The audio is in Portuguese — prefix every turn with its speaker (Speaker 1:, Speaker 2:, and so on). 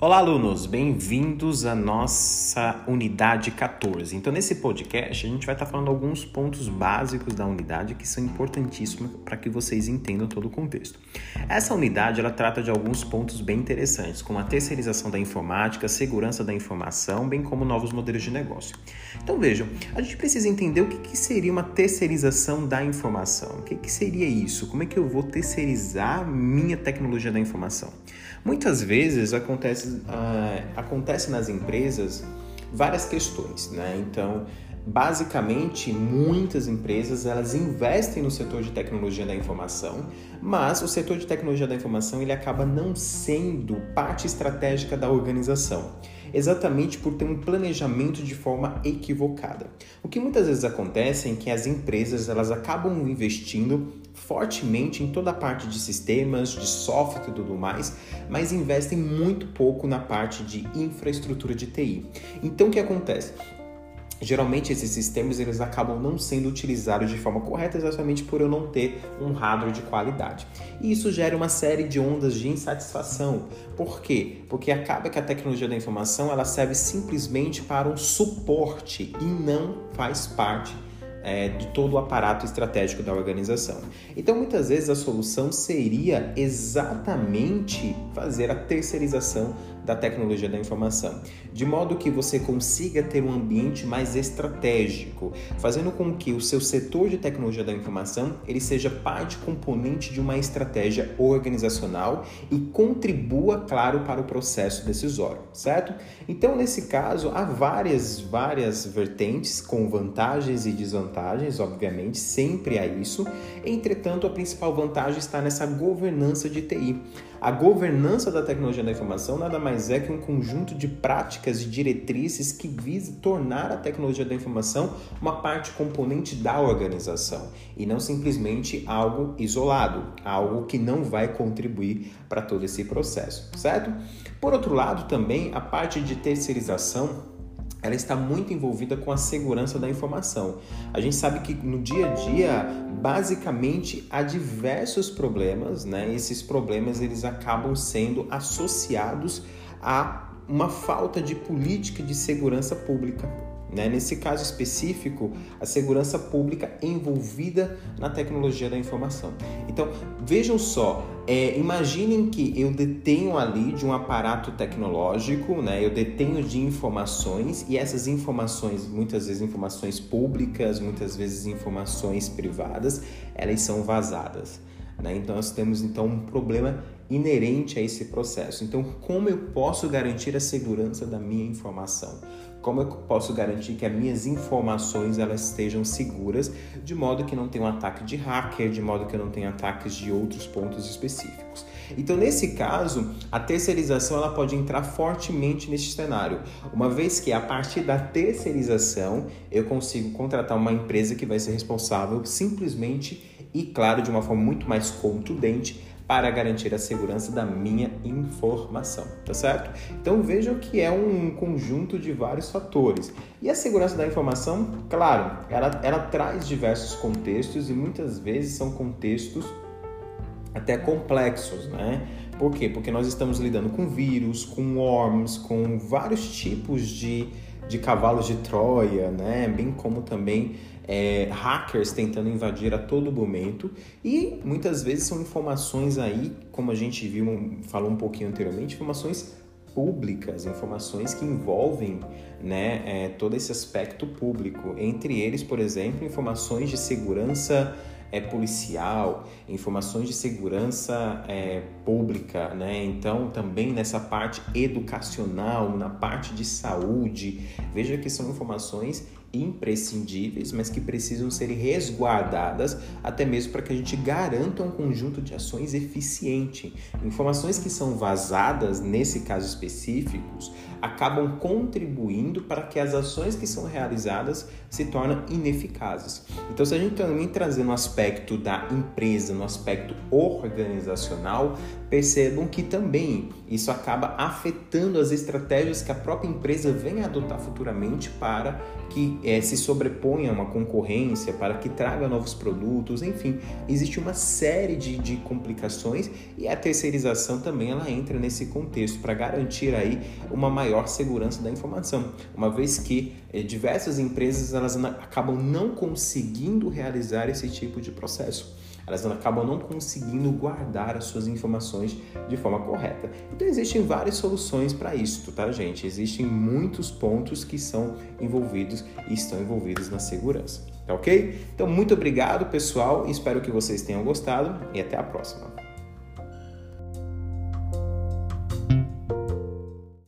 Speaker 1: Olá, alunos, bem-vindos à nossa unidade 14. Então, nesse podcast, a gente vai estar falando alguns pontos básicos da unidade que são importantíssimos para que vocês entendam todo o contexto. Essa unidade ela trata de alguns pontos bem interessantes, como a terceirização da informática, segurança da informação, bem como novos modelos de negócio. Então, vejam, a gente precisa entender o que, que seria uma terceirização da informação. O que, que seria isso? Como é que eu vou terceirizar minha tecnologia da informação? Muitas vezes acontece, uh, acontece nas empresas várias questões, né? Então, basicamente, muitas empresas elas investem no setor de tecnologia da informação, mas o setor de tecnologia da informação ele acaba não sendo parte estratégica da organização exatamente por ter um planejamento de forma equivocada. O que muitas vezes acontece é que as empresas elas acabam investindo fortemente em toda a parte de sistemas, de software e tudo mais, mas investem muito pouco na parte de infraestrutura de TI. Então o que acontece? Geralmente esses sistemas eles acabam não sendo utilizados de forma correta exatamente por eu não ter um hardware de qualidade. E isso gera uma série de ondas de insatisfação. Por quê? Porque acaba que a tecnologia da informação ela serve simplesmente para um suporte e não faz parte é, de todo o aparato estratégico da organização. Então, muitas vezes a solução seria exatamente fazer a terceirização da tecnologia da informação, de modo que você consiga ter um ambiente mais estratégico, fazendo com que o seu setor de tecnologia da informação ele seja parte componente de uma estratégia organizacional e contribua, claro, para o processo decisório, certo? Então, nesse caso, há várias, várias vertentes com vantagens e desvantagens, obviamente, sempre há isso. Entretanto, a principal vantagem está nessa governança de TI. A governança da tecnologia da informação nada mais é que um conjunto de práticas e diretrizes que visa tornar a tecnologia da informação uma parte componente da organização e não simplesmente algo isolado, algo que não vai contribuir para todo esse processo, certo? Por outro lado, também a parte de terceirização ela está muito envolvida com a segurança da informação. A gente sabe que no dia a dia, basicamente, há diversos problemas, né? Esses problemas eles acabam sendo associados a uma falta de política de segurança pública né? Nesse caso específico, a segurança pública envolvida na tecnologia da informação. Então, vejam só, é, imaginem que eu detenho ali de um aparato tecnológico, né? eu detenho de informações e essas informações, muitas vezes informações públicas, muitas vezes informações privadas, elas são vazadas. Né? Então, nós temos então um problema inerente a esse processo. Então, como eu posso garantir a segurança da minha informação? Como eu posso garantir que as minhas informações elas estejam seguras, de modo que não tenha um ataque de hacker, de modo que eu não tenha ataques de outros pontos específicos? Então, nesse caso, a terceirização ela pode entrar fortemente neste cenário, uma vez que a partir da terceirização eu consigo contratar uma empresa que vai ser responsável simplesmente e, claro, de uma forma muito mais contundente para garantir a segurança da minha informação, tá certo? Então vejam que é um conjunto de vários fatores. E a segurança da informação, claro, ela, ela traz diversos contextos e muitas vezes são contextos até complexos, né? Por quê? Porque nós estamos lidando com vírus, com worms, com vários tipos de, de cavalos de Troia, né? Bem como também é, hackers tentando invadir a todo momento e muitas vezes são informações aí, como a gente viu, falou um pouquinho anteriormente, informações públicas, informações que envolvem né, é, todo esse aspecto público. Entre eles, por exemplo, informações de segurança é, policial, informações de segurança é, pública, né? Então, também nessa parte educacional, na parte de saúde, veja que são informações imprescindíveis, mas que precisam ser resguardadas até mesmo para que a gente garanta um conjunto de ações eficiente. Informações que são vazadas, nesse caso específicos, acabam contribuindo para que as ações que são realizadas se tornem ineficazes. Então, se a gente também trazer no aspecto da empresa, no aspecto organizacional, percebam que também isso acaba afetando as estratégias que a própria empresa vem adotar futuramente para que que é, se sobreponha a uma concorrência, para que traga novos produtos, enfim, existe uma série de, de complicações e a terceirização também ela entra nesse contexto para garantir aí uma maior segurança da informação, uma vez que é, diversas empresas elas acabam não conseguindo realizar esse tipo de processo elas acabam não conseguindo guardar as suas informações de forma correta. Então existem várias soluções para isso, tá, gente? Existem muitos pontos que são envolvidos e estão envolvidos na segurança, tá ok? Então muito obrigado, pessoal. Espero que vocês tenham gostado e até a próxima.